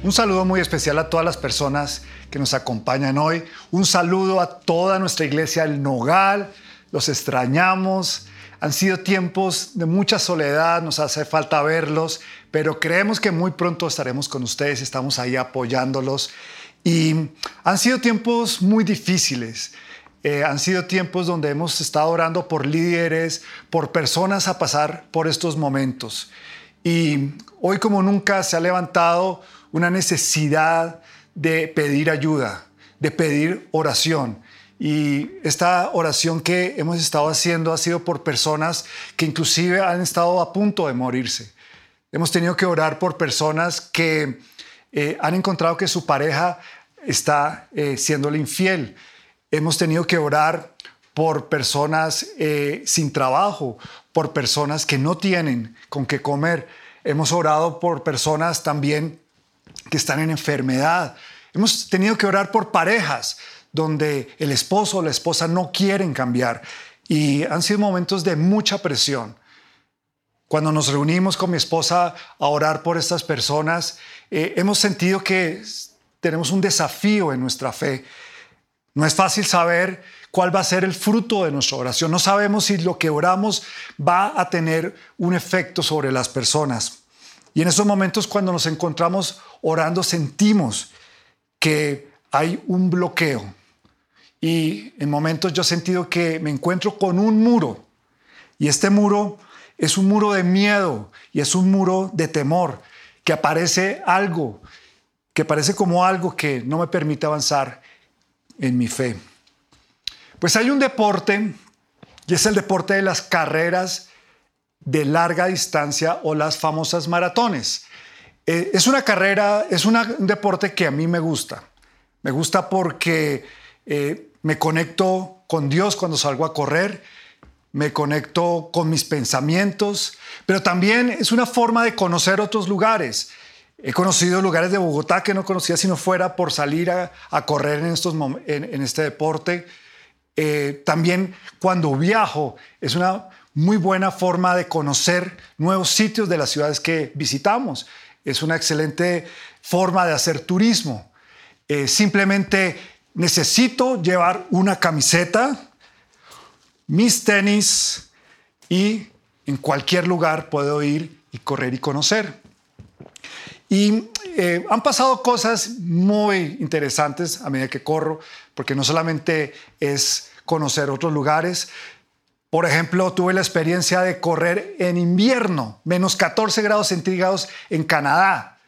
Un saludo muy especial a todas las personas que nos acompañan hoy. Un saludo a toda nuestra iglesia El Nogal. Los extrañamos. Han sido tiempos de mucha soledad, nos hace falta verlos, pero creemos que muy pronto estaremos con ustedes, estamos ahí apoyándolos. Y han sido tiempos muy difíciles. Eh, han sido tiempos donde hemos estado orando por líderes, por personas a pasar por estos momentos. Y hoy como nunca se ha levantado una necesidad de pedir ayuda, de pedir oración. Y esta oración que hemos estado haciendo ha sido por personas que inclusive han estado a punto de morirse. Hemos tenido que orar por personas que eh, han encontrado que su pareja está eh, siéndole infiel. Hemos tenido que orar por personas eh, sin trabajo, por personas que no tienen con qué comer. Hemos orado por personas también que están en enfermedad. Hemos tenido que orar por parejas donde el esposo o la esposa no quieren cambiar y han sido momentos de mucha presión. Cuando nos reunimos con mi esposa a orar por estas personas, eh, hemos sentido que tenemos un desafío en nuestra fe. No es fácil saber cuál va a ser el fruto de nuestra oración. No sabemos si lo que oramos va a tener un efecto sobre las personas. Y en esos momentos cuando nos encontramos orando sentimos que hay un bloqueo. Y en momentos yo he sentido que me encuentro con un muro. Y este muro es un muro de miedo y es un muro de temor, que aparece algo, que parece como algo que no me permite avanzar en mi fe. Pues hay un deporte, y es el deporte de las carreras de larga distancia o las famosas maratones. Eh, es una carrera, es un deporte que a mí me gusta. Me gusta porque eh, me conecto con Dios cuando salgo a correr, me conecto con mis pensamientos, pero también es una forma de conocer otros lugares. He conocido lugares de Bogotá que no conocía si no fuera por salir a, correr en, estos, en, este deporte. Eh, también cuando viajo es una muy buena forma de conocer nuevos sitios de las ciudades que visitamos. Es una excelente forma de hacer turismo. Eh, simplemente necesito llevar una camiseta, mis tenis y en cualquier lugar puedo ir y correr y conocer. Y eh, han pasado cosas muy interesantes a medida que corro, porque no solamente es conocer otros lugares. Por ejemplo, tuve la experiencia de correr en invierno, menos 14 grados centígrados en Canadá.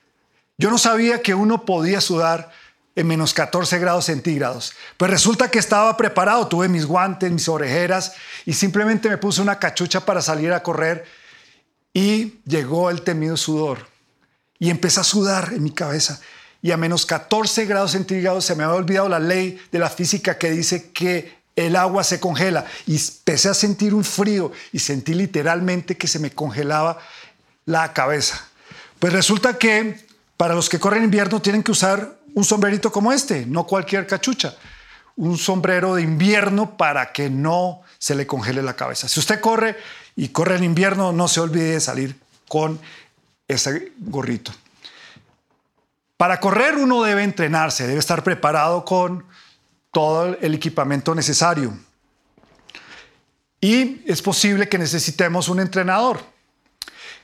Yo no sabía que uno podía sudar en menos 14 grados centígrados. Pues resulta que estaba preparado, tuve mis guantes, mis orejeras y simplemente me puse una cachucha para salir a correr y llegó el temido sudor y empecé a sudar en mi cabeza. Y a menos 14 grados centígrados se me había olvidado la ley de la física que dice que el agua se congela. Y empecé a sentir un frío y sentí literalmente que se me congelaba la cabeza. Pues resulta que para los que corren invierno tienen que usar un sombrerito como este, no cualquier cachucha. Un sombrero de invierno para que no se le congele la cabeza. Si usted corre y corre en invierno, no se olvide de salir con ese gorrito. Para correr uno debe entrenarse, debe estar preparado con todo el equipamiento necesario. Y es posible que necesitemos un entrenador.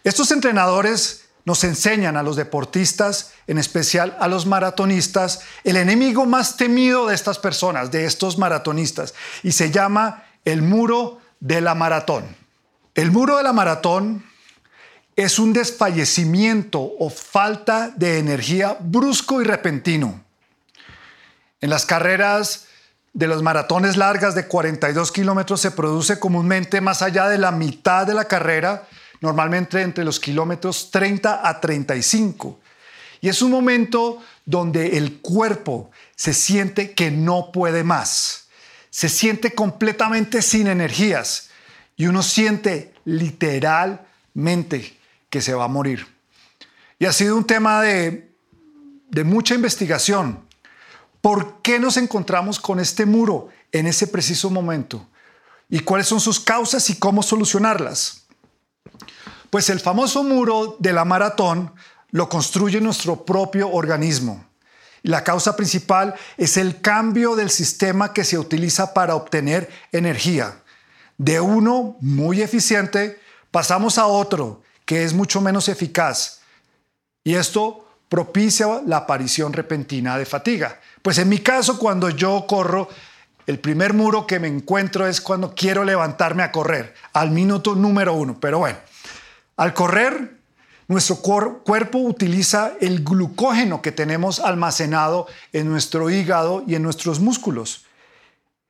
Estos entrenadores nos enseñan a los deportistas, en especial a los maratonistas, el enemigo más temido de estas personas, de estos maratonistas, y se llama el muro de la maratón. El muro de la maratón es un desfallecimiento o falta de energía brusco y repentino. En las carreras de los maratones largas de 42 kilómetros se produce comúnmente más allá de la mitad de la carrera, normalmente entre los kilómetros 30 a 35. Y es un momento donde el cuerpo se siente que no puede más, se siente completamente sin energías y uno siente literalmente que se va a morir. Y ha sido un tema de, de mucha investigación. ¿Por qué nos encontramos con este muro en ese preciso momento? ¿Y cuáles son sus causas y cómo solucionarlas? Pues el famoso muro de la maratón lo construye nuestro propio organismo. La causa principal es el cambio del sistema que se utiliza para obtener energía. De uno muy eficiente pasamos a otro que es mucho menos eficaz. Y esto propicia la aparición repentina de fatiga. Pues en mi caso, cuando yo corro, el primer muro que me encuentro es cuando quiero levantarme a correr, al minuto número uno. Pero bueno, al correr, nuestro cuerpo utiliza el glucógeno que tenemos almacenado en nuestro hígado y en nuestros músculos.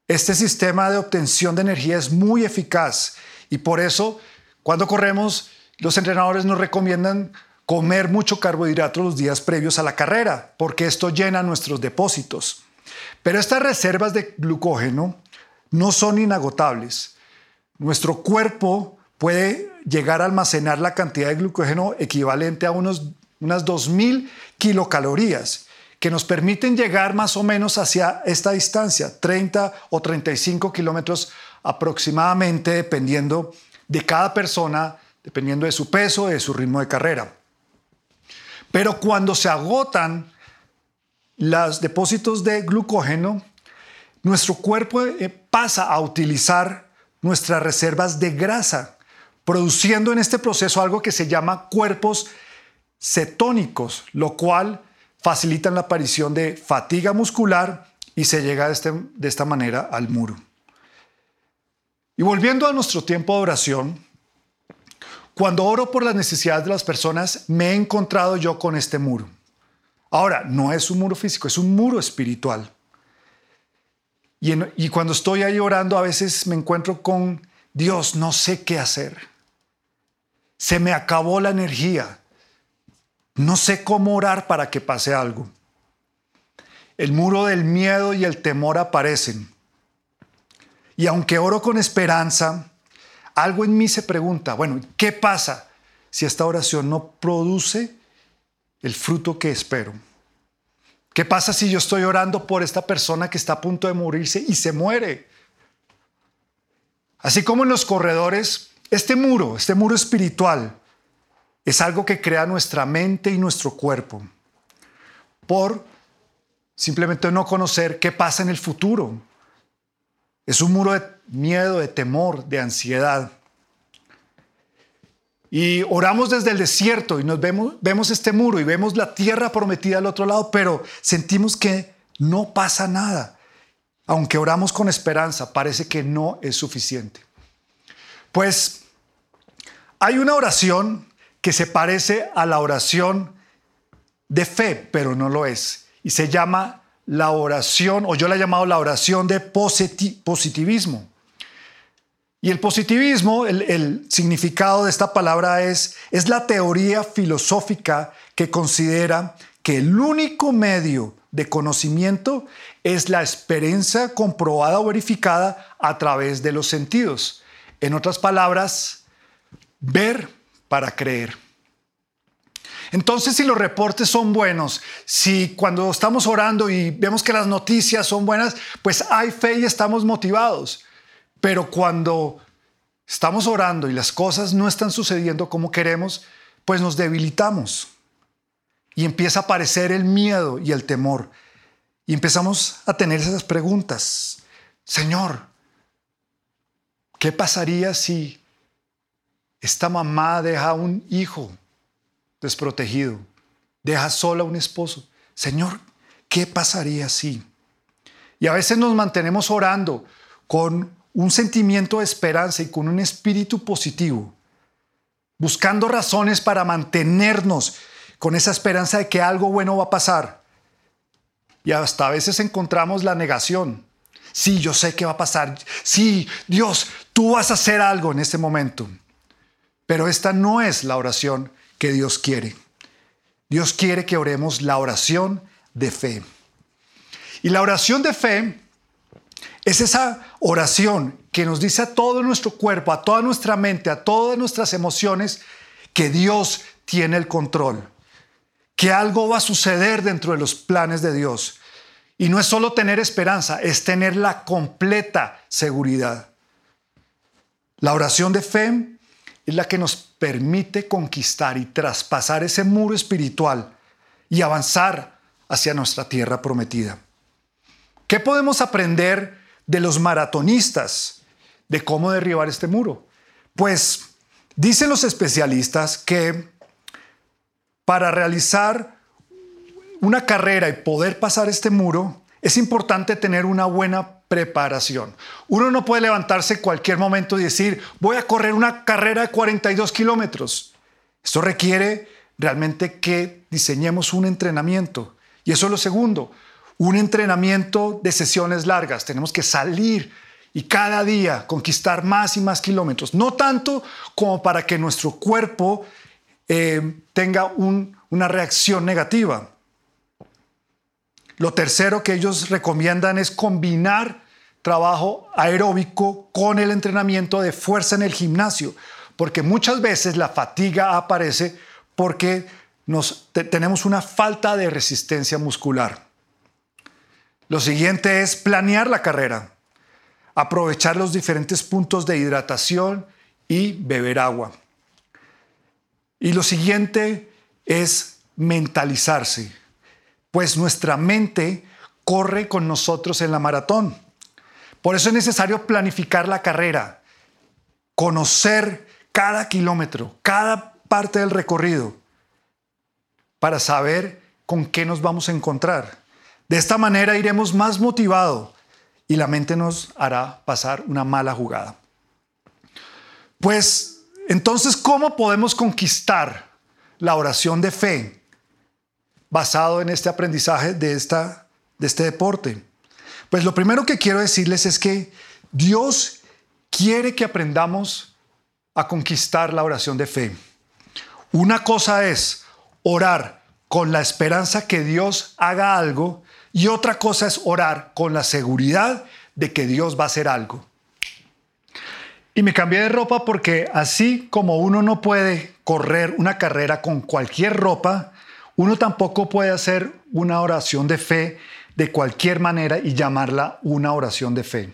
Este sistema de obtención de energía es muy eficaz y por eso cuando corremos los entrenadores nos recomiendan comer mucho carbohidrato los días previos a la carrera, porque esto llena nuestros depósitos. Pero estas reservas de glucógeno no son inagotables. Nuestro cuerpo puede llegar a almacenar la cantidad de glucógeno equivalente a unos, unas 2.000 kilocalorías, que nos permiten llegar más o menos hacia esta distancia, 30 o 35 kilómetros aproximadamente, dependiendo de cada persona, dependiendo de su peso, de su ritmo de carrera. Pero cuando se agotan los depósitos de glucógeno, nuestro cuerpo eh, pasa a utilizar nuestras reservas de grasa, produciendo en este proceso algo que se llama cuerpos cetónicos, lo cual facilita la aparición de fatiga muscular y se llega este, de esta manera al muro. Y volviendo a nuestro tiempo de oración, cuando oro por las necesidades de las personas, me he encontrado yo con este muro. Ahora, no es un muro físico, es un muro espiritual. Y, cuando estoy ahí orando, a veces me encuentro con Dios, no sé qué hacer. Se me acabó la energía. No sé cómo orar para que pase algo. El muro del miedo y el temor aparecen. Y aunque oro con esperanza, algo en mí se pregunta, bueno, ¿qué pasa si esta oración no produce el fruto que espero? ¿Qué pasa si yo estoy orando por esta persona que está a punto de morirse y se muere? Así como en los corredores, este muro, este muro espiritual, es algo que crea nuestra mente y nuestro cuerpo por simplemente no conocer qué pasa en el futuro. Es un muro de miedo, de temor, de ansiedad. Y oramos desde el desierto y nos vemos, vemos este muro y vemos la tierra prometida al otro lado, pero sentimos que no pasa nada. Aunque oramos con esperanza, parece que no es suficiente. Pues hay una oración que se parece a la oración de fe, pero no lo es. Y se llama la oración, o yo la he llamado la oración de positivismo. Y el positivismo, el, significado de esta palabra es, es la teoría filosófica que considera que el único medio de conocimiento es la experiencia comprobada o verificada a través de los sentidos. En otras palabras, ver para creer. Entonces, si los reportes son buenos, si cuando estamos orando y vemos que las noticias son buenas, pues hay fe y estamos motivados. Pero cuando estamos orando y las cosas no están sucediendo como queremos, pues nos debilitamos. Y empieza a aparecer el miedo y el temor. Y empezamos a tener esas preguntas. Señor, ¿qué pasaría si esta mamá deja un hijo desprotegido? Deja sola un esposo. Señor, ¿qué pasaría si? Y a veces nos mantenemos orando con un sentimiento de esperanza y con un espíritu positivo, buscando razones para mantenernos con esa esperanza de que algo bueno va a pasar. Y hasta a veces encontramos la negación. Sí, yo sé que va a pasar. Sí, Dios, tú vas a hacer algo en este momento. Pero esta no es la oración que Dios quiere. Dios quiere que oremos la oración de fe. Y la oración de fe es esa oración que nos dice a todo nuestro cuerpo, a toda nuestra mente, a todas nuestras emociones, que Dios tiene el control, que algo va a suceder dentro de los planes de Dios. Y no es solo tener esperanza, es tener la completa seguridad. La oración de fe es la que nos permite conquistar y traspasar ese muro espiritual y avanzar hacia nuestra tierra prometida. ¿Qué podemos aprender de los maratonistas de cómo derribar este muro? Pues dicen los especialistas que para realizar una carrera y poder pasar este muro, es importante tener una buena preparación. Uno no puede levantarse cualquier momento y decir, voy a correr una carrera de 42 kilómetros. Esto requiere realmente que diseñemos un entrenamiento. Y eso es lo segundo, un entrenamiento de sesiones largas. Tenemos que salir y cada día conquistar más y más kilómetros. No tanto como para que nuestro cuerpo eh, tenga una reacción negativa. Lo tercero que ellos recomiendan es combinar trabajo aeróbico con el entrenamiento de fuerza en el gimnasio, porque muchas veces la fatiga aparece porque nos, tenemos una falta de resistencia muscular. Lo siguiente es planear la carrera, aprovechar los diferentes puntos de hidratación y beber agua. Y lo siguiente es mentalizarse pues nuestra mente corre con nosotros en la maratón. Por eso es necesario planificar la carrera, conocer cada kilómetro, cada parte del recorrido, para saber con qué nos vamos a encontrar. De esta manera iremos más motivados y la mente nos hará pasar una mala jugada. Pues entonces, ¿cómo podemos conquistar la oración de fe basado en este aprendizaje de, esta, de este deporte? Pues lo primero que quiero decirles es que Dios quiere que aprendamos a conquistar la oración de fe. Una cosa es orar con la esperanza que Dios haga algo y otra cosa es orar con la seguridad de que Dios va a hacer algo. Y me cambié de ropa porque así como uno no puede correr una carrera con cualquier ropa, uno tampoco puede hacer una oración de fe de cualquier manera y llamarla una oración de fe.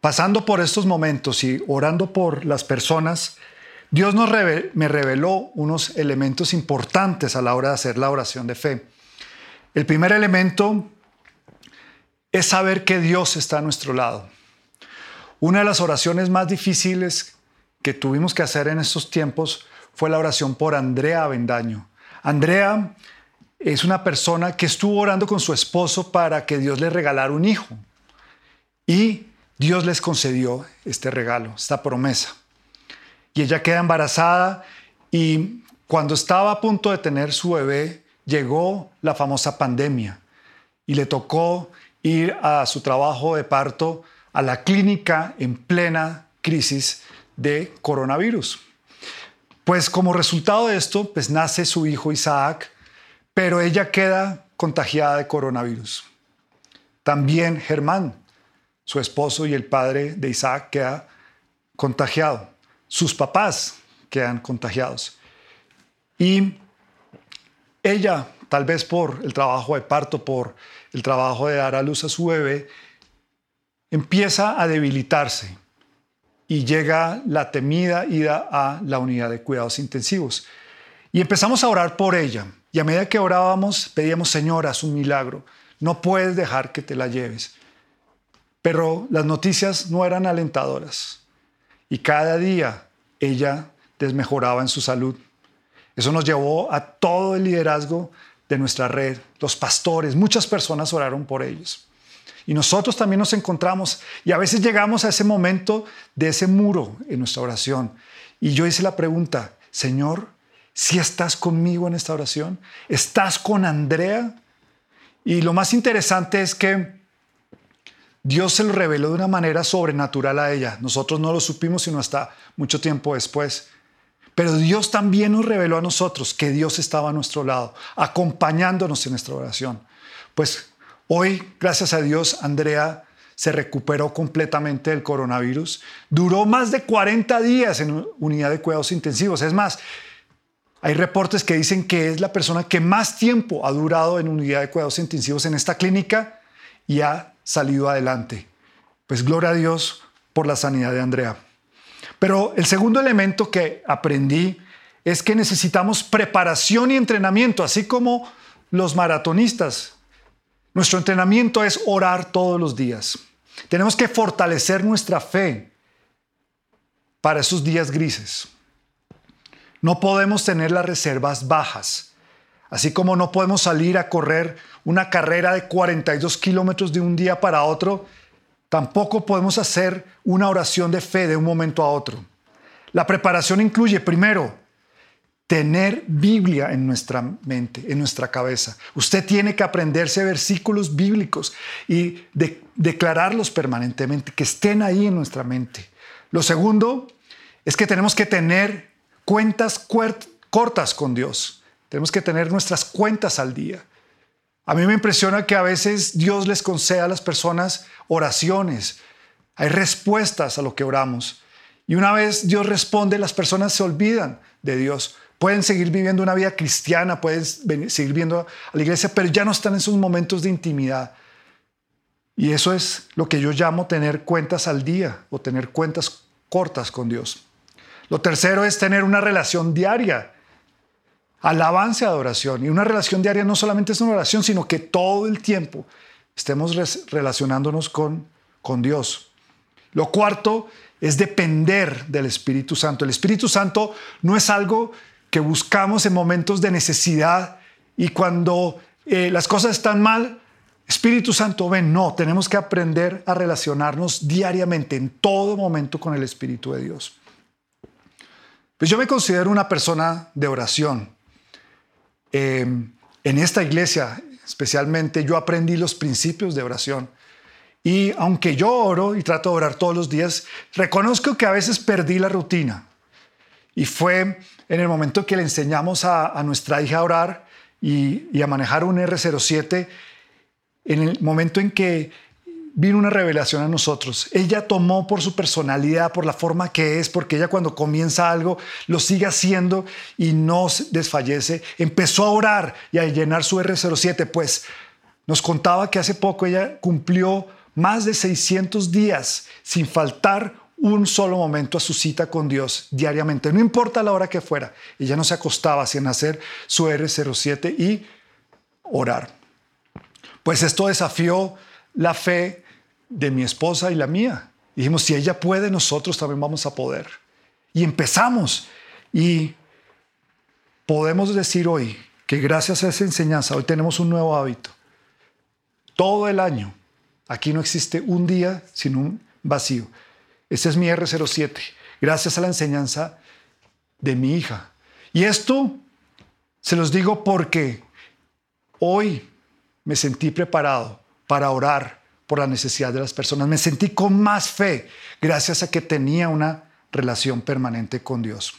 Pasando por estos momentos y orando por las personas, Dios nos me reveló unos elementos importantes a la hora de hacer la oración de fe. El primer elemento es saber que Dios está a nuestro lado. Una de las oraciones más difíciles que tuvimos que hacer en estos tiempos fue la oración por Andrea Avendaño. Andrea es una persona que estuvo orando con su esposo para que Dios le regalara un hijo. Y Dios les concedió este regalo, esta promesa. Y ella queda embarazada y cuando estaba a punto de tener su bebé, llegó la famosa pandemia y le tocó ir a su trabajo de parto a la clínica en plena crisis de coronavirus. Pues como resultado de esto, pues nace su hijo Isaac, pero ella queda contagiada de coronavirus. También Germán, su esposo y el padre de Isaac, queda contagiado. Sus papás quedan contagiados. Y ella, tal vez por el trabajo de parto, por el trabajo de dar a luz a su bebé, empieza a debilitarse y llega la temida ida a la unidad de cuidados intensivos. Y empezamos a orar por ella. Y a medida que orábamos, pedíamos, Señor, haz un milagro. No puedes dejar que te la lleves. Pero las noticias no eran alentadoras. Y cada día ella desmejoraba en su salud. Eso nos llevó a todo el liderazgo de nuestra red, los pastores, muchas personas oraron por ellos. Y nosotros también nos encontramos y a veces llegamos a ese momento de ese muro en nuestra oración. Y yo hice la pregunta, Señor, si estás conmigo en esta oración, estás con Andrea. Y lo más interesante es que Dios se lo reveló de una manera sobrenatural a ella. Nosotros no lo supimos sino hasta mucho tiempo después. Pero Dios también nos reveló a nosotros que Dios estaba a nuestro lado, acompañándonos en nuestra oración. Pues Hoy, gracias a Dios, Andrea se recuperó completamente del coronavirus. Duró más de 40 días en unidad de cuidados intensivos. Es más, hay reportes que dicen que es la persona que más tiempo ha durado en unidad de cuidados intensivos en esta clínica y ha salido adelante. Pues gloria a Dios por la sanidad de Andrea. Pero el segundo elemento que aprendí es que necesitamos preparación y entrenamiento, así como los maratonistas. Nuestro entrenamiento es orar todos los días. Tenemos que fortalecer nuestra fe para esos días grises. No podemos tener las reservas bajas, así como no podemos salir a correr una carrera de 42 kilómetros de un día para otro, tampoco podemos hacer una oración de fe de un momento a otro. La preparación incluye, primero, tener Biblia en nuestra mente, en nuestra cabeza. Usted tiene que aprenderse versículos bíblicos y declararlos permanentemente, que estén ahí en nuestra mente. Lo segundo es que tenemos que tener cuentas cortas con Dios. Tenemos que tener nuestras cuentas al día. A mí me impresiona que a veces Dios les conceda a las personas oraciones. Hay respuestas a lo que oramos. Y una vez Dios responde, las personas se olvidan de Dios. Pueden seguir viviendo una vida cristiana, pueden seguir viendo a la iglesia, pero ya no están en sus momentos de intimidad. Y eso es lo que yo llamo tener cuentas al día o tener cuentas cortas con Dios. Lo tercero es tener una relación diaria, alabanza adoración. Y una relación diaria no solamente es una oración, sino que todo el tiempo estemos relacionándonos con, con Dios. Lo cuarto es depender del Espíritu Santo. El Espíritu Santo no es algo que buscamos en momentos de necesidad y cuando eh, las cosas están mal, Espíritu Santo, ven, no, tenemos que aprender a relacionarnos diariamente, en todo momento con el Espíritu de Dios. Pues yo me considero una persona de oración. Eh, en esta iglesia, especialmente, yo aprendí los principios de oración. Y aunque yo oro y trato de orar todos los días, reconozco que a veces perdí la rutina. Y fue en el momento que le enseñamos a, nuestra hija a orar y, a manejar un R07, en el momento en que vino una revelación a nosotros. Ella tomó por su personalidad, por la forma que es, porque ella cuando comienza algo lo sigue haciendo y no desfallece. Empezó a orar y a llenar su R07, pues nos contaba que hace poco ella cumplió más de 600 días sin faltar un solo momento a su cita con Dios diariamente, no importa la hora que fuera. Ella no se acostaba sin hacer su R07 y orar. Pues esto desafió la fe de mi esposa y la mía. Dijimos, si ella puede, nosotros también vamos a poder. Y empezamos. Y podemos decir hoy que gracias a esa enseñanza, hoy tenemos un nuevo hábito. Todo el año, aquí no existe un día sin un vacío. Este es mi R07, gracias a la enseñanza de mi hija. Y esto se los digo porque hoy me sentí preparado para orar por la necesidad de las personas. Me sentí con más fe gracias a que tenía una relación permanente con Dios.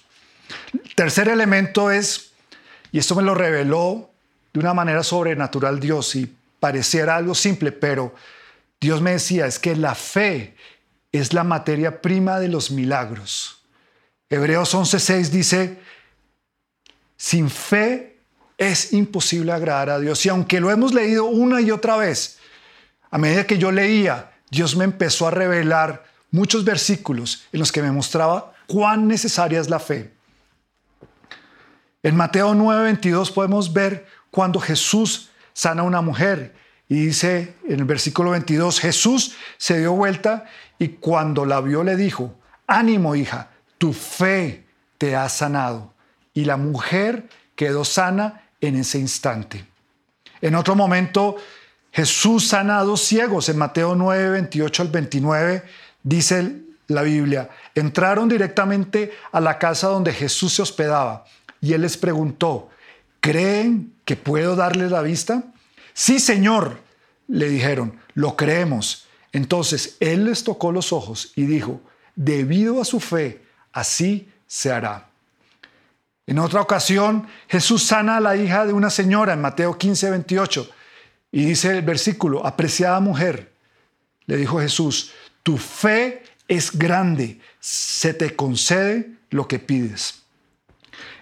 tercer elemento es, y esto me lo reveló de una manera sobrenatural Dios y pareciera algo simple, pero Dios me decía, es que la fe es la materia prima de los milagros. Hebreos 11:6 dice, sin fe es imposible agradar a Dios. Y aunque lo hemos leído una y otra vez, a medida que yo leía, Dios me empezó a revelar muchos versículos en los que me mostraba cuán necesaria es la fe. En Mateo 9:22 podemos ver cuando Jesús sana a una mujer y dice en el versículo 22, Jesús se dio vuelta y cuando la vio le dijo, ánimo hija, tu fe te ha sanado. Y la mujer quedó sana en ese instante. En otro momento, Jesús sana a dos ciegos. En Mateo 9, 28 al 29 dice la Biblia, entraron directamente a la casa donde Jesús se hospedaba y él les preguntó, ¿creen que puedo darles la vista? Sí, Señor, le dijeron, lo creemos. Entonces él les tocó los ojos y dijo, debido a su fe, así se hará. En otra ocasión, Jesús sana a la hija de una señora en Mateo 15, 28. Y dice el versículo, apreciada mujer, le dijo Jesús, tu fe es grande, se te concede lo que pides.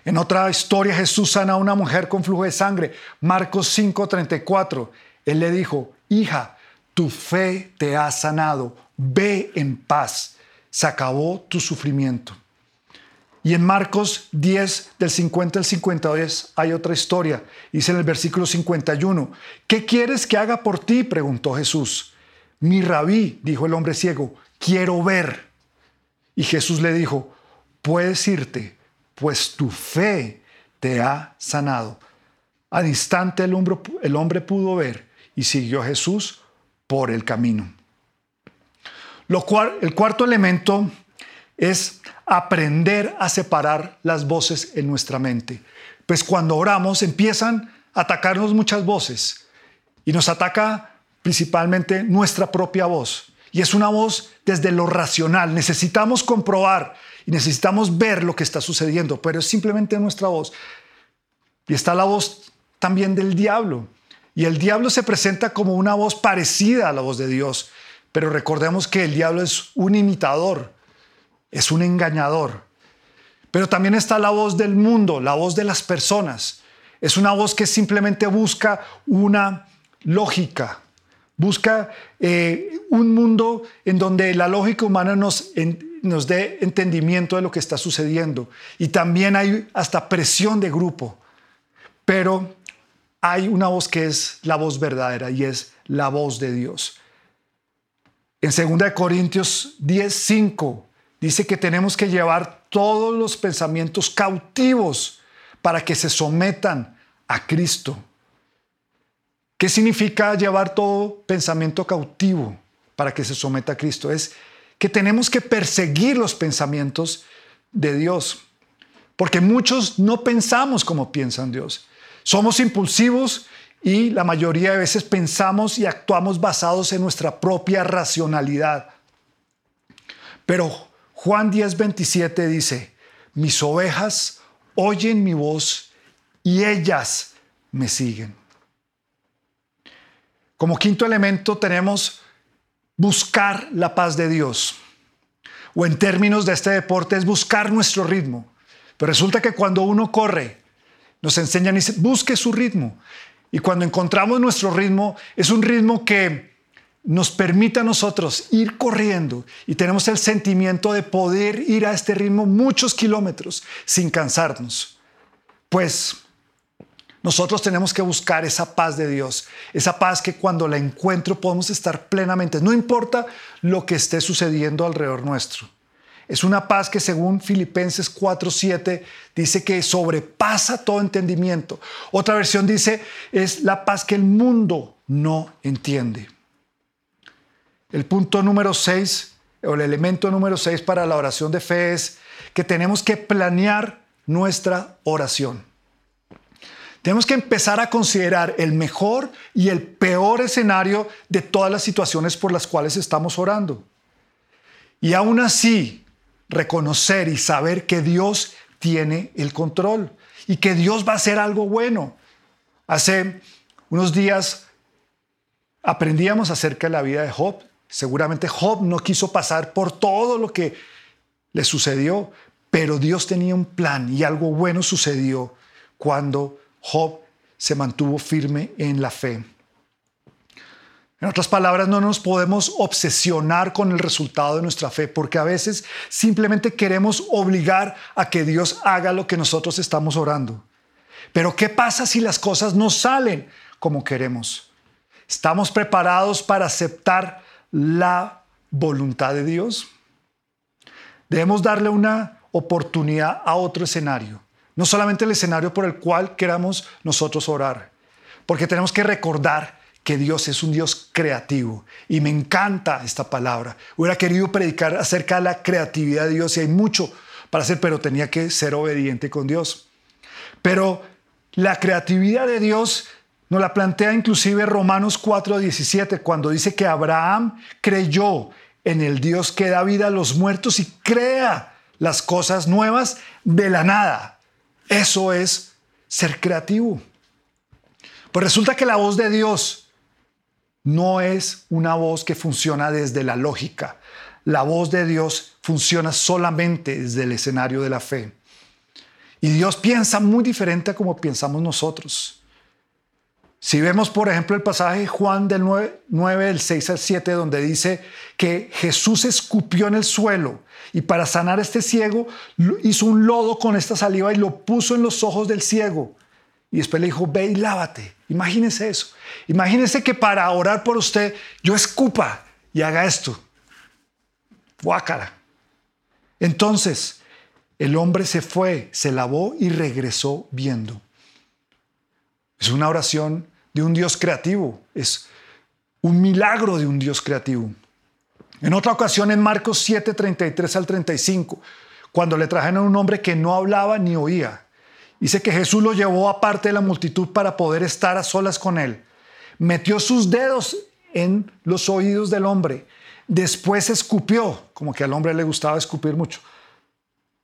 En otra historia, Jesús sana a una mujer con flujo de sangre, Marcos 5, 34. Él le dijo, hija, tu fe te ha sanado, ve en paz. se acabó tu sufrimiento. Y en Marcos 10, del 50 al 52, hay otra historia. Dice en el versículo 51, ¿qué quieres que haga por ti? preguntó Jesús. Mi rabí, dijo el hombre ciego, quiero ver. Y Jesús le dijo, puedes irte, pues tu fe te ha sanado. Al instante el hombre, el hombre pudo ver y siguió a Jesús por el camino. Lo cual, el cuarto elemento es aprender a separar las voces en nuestra mente. Pues cuando oramos empiezan a atacarnos muchas voces y nos ataca principalmente nuestra propia voz. Y es una voz desde lo racional. Necesitamos comprobar y necesitamos ver lo que está sucediendo, pero es simplemente nuestra voz. Y está la voz también del diablo. Y el diablo se presenta como una voz parecida a la voz de Dios, pero recordemos que el diablo es un imitador, es un engañador. Pero también está la voz del mundo, la voz de las personas. Es una voz que simplemente busca una lógica, busca eh, un mundo en donde la lógica humana nos, nos dé entendimiento de lo que está sucediendo. Y también hay hasta presión de grupo. Pero hay una voz que es la voz verdadera y es la voz de Dios. En 2 Corintios 10, 5 dice que tenemos que llevar todos los pensamientos cautivos para que se sometan a Cristo. ¿Qué significa llevar todo pensamiento cautivo para que se someta a Cristo? Es que tenemos que perseguir los pensamientos de Dios, porque muchos no pensamos como piensan Dios. Somos impulsivos y la mayoría de veces pensamos y actuamos basados en nuestra propia racionalidad. Pero Juan 10:27 dice, mis ovejas oyen mi voz y ellas me siguen. Como quinto elemento tenemos buscar la paz de Dios. O en términos de este deporte es buscar nuestro ritmo. Pero resulta que cuando uno corre, nos enseñan y dice, busque su ritmo. Y cuando encontramos nuestro ritmo, es un ritmo que nos permite a nosotros ir corriendo y tenemos el sentimiento de poder ir a este ritmo muchos kilómetros sin cansarnos. Pues nosotros tenemos que buscar esa paz de Dios, esa paz que cuando la encuentro podemos estar plenamente, no importa lo que esté sucediendo alrededor nuestro. Es una paz que según Filipenses 4:7 dice que sobrepasa todo entendimiento. Otra versión dice es la paz que el mundo no entiende. El punto número 6 o el elemento número 6 para la oración de fe es que tenemos que planear nuestra oración. Tenemos que empezar a considerar el mejor y el peor escenario de todas las situaciones por las cuales estamos orando. Y aún así, reconocer y saber que Dios tiene el control y que Dios va a hacer algo bueno. Hace unos días aprendíamos acerca de la vida de Job. Seguramente Job no quiso pasar por todo lo que le sucedió, pero Dios tenía un plan y algo bueno sucedió cuando Job se mantuvo firme en la fe. En otras palabras, no nos podemos obsesionar con el resultado de nuestra fe, porque a veces simplemente queremos obligar a que Dios haga lo que nosotros estamos orando. Pero ¿qué pasa si las cosas no salen como queremos? ¿Estamos preparados para aceptar la voluntad de Dios? Debemos darle una oportunidad a otro escenario. No solamente el escenario por el cual queramos nosotros orar, porque tenemos que recordar que Dios es un Dios creativo. Y me encanta esta palabra. Hubiera querido predicar acerca de la creatividad de Dios y hay mucho para hacer, pero tenía que ser obediente con Dios. Pero la creatividad de Dios nos la plantea inclusive Romanos 4:17, cuando dice que Abraham creyó en el Dios que da vida a los muertos y crea las cosas nuevas de la nada. Eso es ser creativo. Pues resulta que la voz de Dios no es una voz que funciona desde la lógica. La voz de Dios funciona solamente desde el escenario de la fe. Y Dios piensa muy diferente a como pensamos nosotros. Si vemos, por ejemplo, el pasaje Juan del 9, del 6 al 7, donde dice que Jesús escupió en el suelo y para sanar a este ciego hizo un lodo con esta saliva y lo puso en los ojos del ciego. Y después le dijo, ve y lávate. Imagínese eso. Imagínese que para orar por usted yo escupa y haga esto. Guácara. Entonces, el hombre se fue, se lavó y regresó viendo. Es una oración de un Dios creativo, es un milagro de un Dios creativo. En otra ocasión, en Marcos 7, 33 al 35, cuando le trajeron a un hombre que no hablaba ni oía, dice que Jesús lo llevó aparte de la multitud para poder estar a solas con él. Metió sus dedos en los oídos del hombre, después escupió, como que al hombre le gustaba escupir mucho,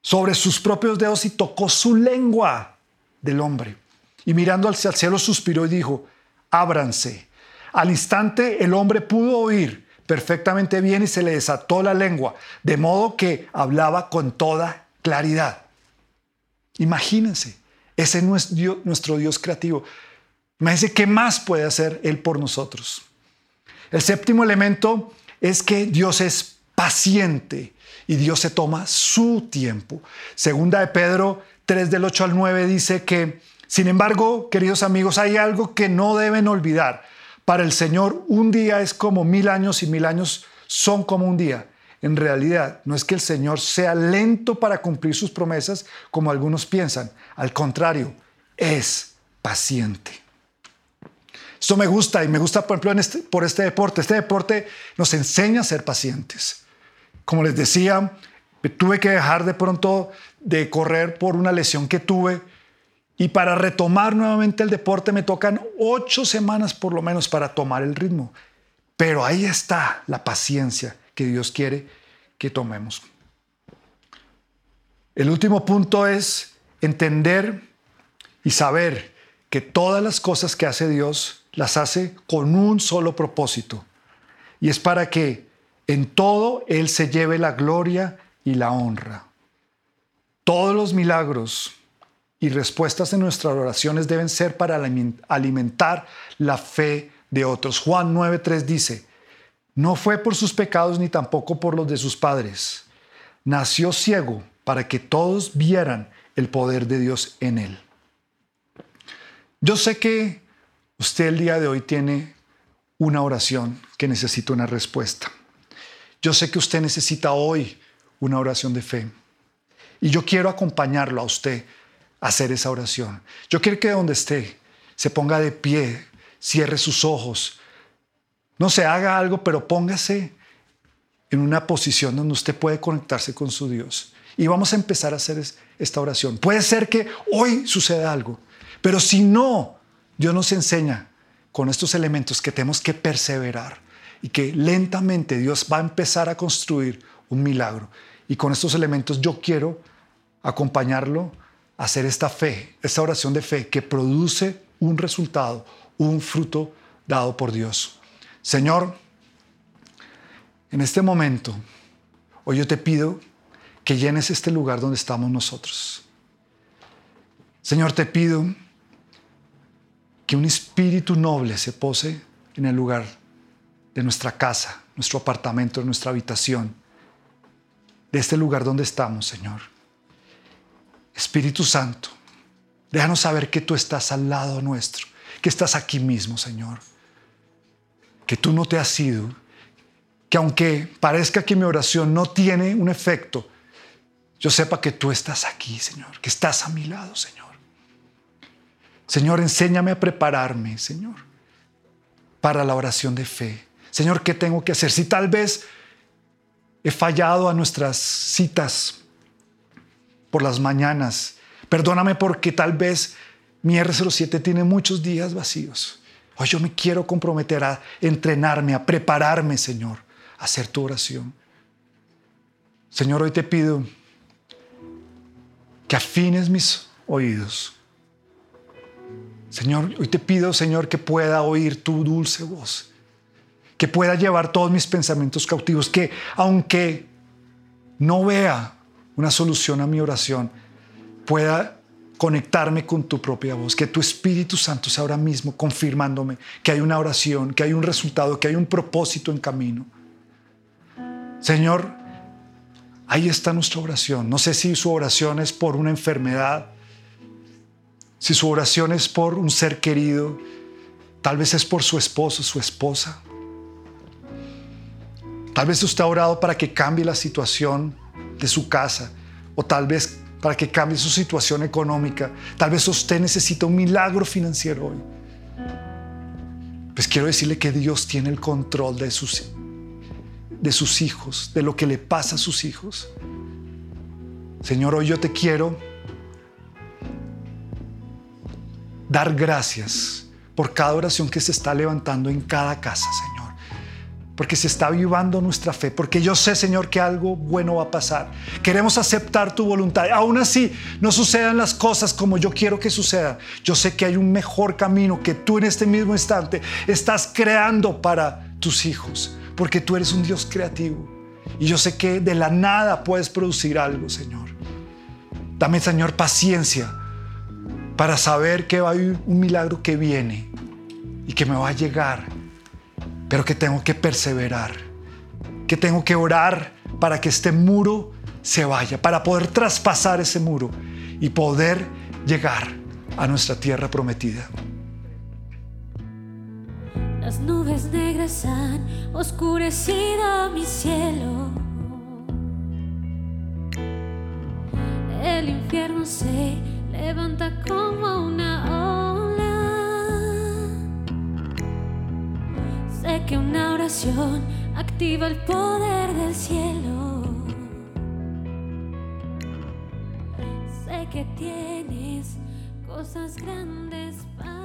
sobre sus propios dedos y tocó su lengua del hombre. Y mirando hacia el cielo suspiró y dijo, ábranse. Al instante el hombre pudo oír perfectamente bien y se le desató la lengua, de modo que hablaba con toda claridad. Imagínense, ese es nuestro Dios creativo. Imagínense qué más puede hacer Él por nosotros. El séptimo elemento es que Dios es paciente y Dios se toma su tiempo. Segunda de Pedro 3 del 8 al 9 dice que sin embargo, queridos amigos, hay algo que no deben olvidar. Para el Señor un día es como mil años y mil años son como un día. En realidad, no es que el Señor sea lento para cumplir sus promesas como algunos piensan. Al contrario, es paciente. Esto me gusta y me gusta, por ejemplo, este, por este deporte. Este deporte nos enseña a ser pacientes. Como les decía, tuve que dejar de pronto de correr por una lesión que tuve y para retomar nuevamente el deporte me tocan ocho semanas por lo menos para tomar el ritmo. Pero ahí está la paciencia que Dios quiere que tomemos. El último punto es entender y saber que todas las cosas que hace Dios las hace con un solo propósito. Y es para que en todo Él se lleve la gloria y la honra. Todos los milagros y respuestas en nuestras oraciones deben ser para alimentar la fe de otros. Juan 9:3 dice, no fue por sus pecados ni tampoco por los de sus padres. Nació ciego para que todos vieran el poder de Dios en él. Yo sé que usted el día de hoy tiene una oración que necesita una respuesta. Yo sé que usted necesita hoy una oración de fe. Y yo quiero acompañarlo a usted hacer esa oración. Yo quiero que donde esté se ponga de pie, cierre sus ojos. No se haga algo, pero póngase en una posición donde usted puede conectarse con su Dios. Y vamos a empezar a hacer esta oración. Puede ser que hoy suceda algo, pero si no, Dios nos enseña con estos elementos que tenemos que perseverar y que lentamente Dios va a empezar a construir un milagro. Y con estos elementos yo quiero acompañarlo hacer esta fe, esta oración de fe que produce un resultado, un fruto dado por Dios. Señor, en este momento, hoy yo te pido que llenes este lugar donde estamos nosotros. Señor, te pido que un espíritu noble se pose en el lugar de nuestra casa, nuestro apartamento, nuestra habitación, de este lugar donde estamos, Señor. Espíritu Santo, déjanos saber que tú estás al lado nuestro, que estás aquí mismo, Señor. Que tú no te has ido, que aunque parezca que mi oración no tiene un efecto, yo sepa que tú estás aquí, Señor, que estás a mi lado, Señor. Señor, enséñame a prepararme, Señor, para la oración de fe. Señor, ¿qué tengo que hacer? Si tal vez he fallado a nuestras citas por las mañanas. Perdóname porque tal vez mi R07 tiene muchos días vacíos. Hoy yo me quiero comprometer a entrenarme, a prepararme, Señor, a hacer tu oración. Señor, hoy te pido que afines mis oídos. Señor, hoy te pido, Señor, que pueda oír tu dulce voz, que pueda llevar todos mis pensamientos cautivos, que aunque no vea una solución a mi oración, pueda conectarme con tu propia voz, que tu Espíritu Santo sea ahora mismo confirmándome que hay una oración, que hay un resultado, que hay un propósito en camino. Señor, ahí está nuestra oración. No sé si su oración es por una enfermedad, si su oración es por un ser querido, tal vez es por su esposo, su esposa. Tal vez usted ha orado para que cambie la situación de su casa o tal vez para que cambie su situación económica. Tal vez usted necesita un milagro financiero hoy. Pues quiero decirle que Dios tiene el control de sus, de sus hijos, de lo que le pasa a sus hijos. Señor, hoy yo te quiero dar gracias por cada oración que se está levantando en cada casa, Señor porque se está avivando nuestra fe, porque yo sé, Señor, que algo bueno va a pasar. Queremos aceptar tu voluntad. Aún así, no sucedan las cosas como yo quiero que sucedan. Yo sé que hay un mejor camino que tú en este mismo instante estás creando para tus hijos, porque tú eres un Dios creativo. Y yo sé que de la nada puedes producir algo, Señor. Dame, Señor, paciencia para saber que hay un milagro que viene y que me va a llegar pero que tengo que perseverar, que tengo que orar para que este muro se vaya, para poder traspasar ese muro y poder llegar a nuestra tierra prometida. Las nubes negras han oscurecido mi cielo. El infierno se levanta como una. Que una oración activa el poder del cielo. Sé que tienes cosas grandes para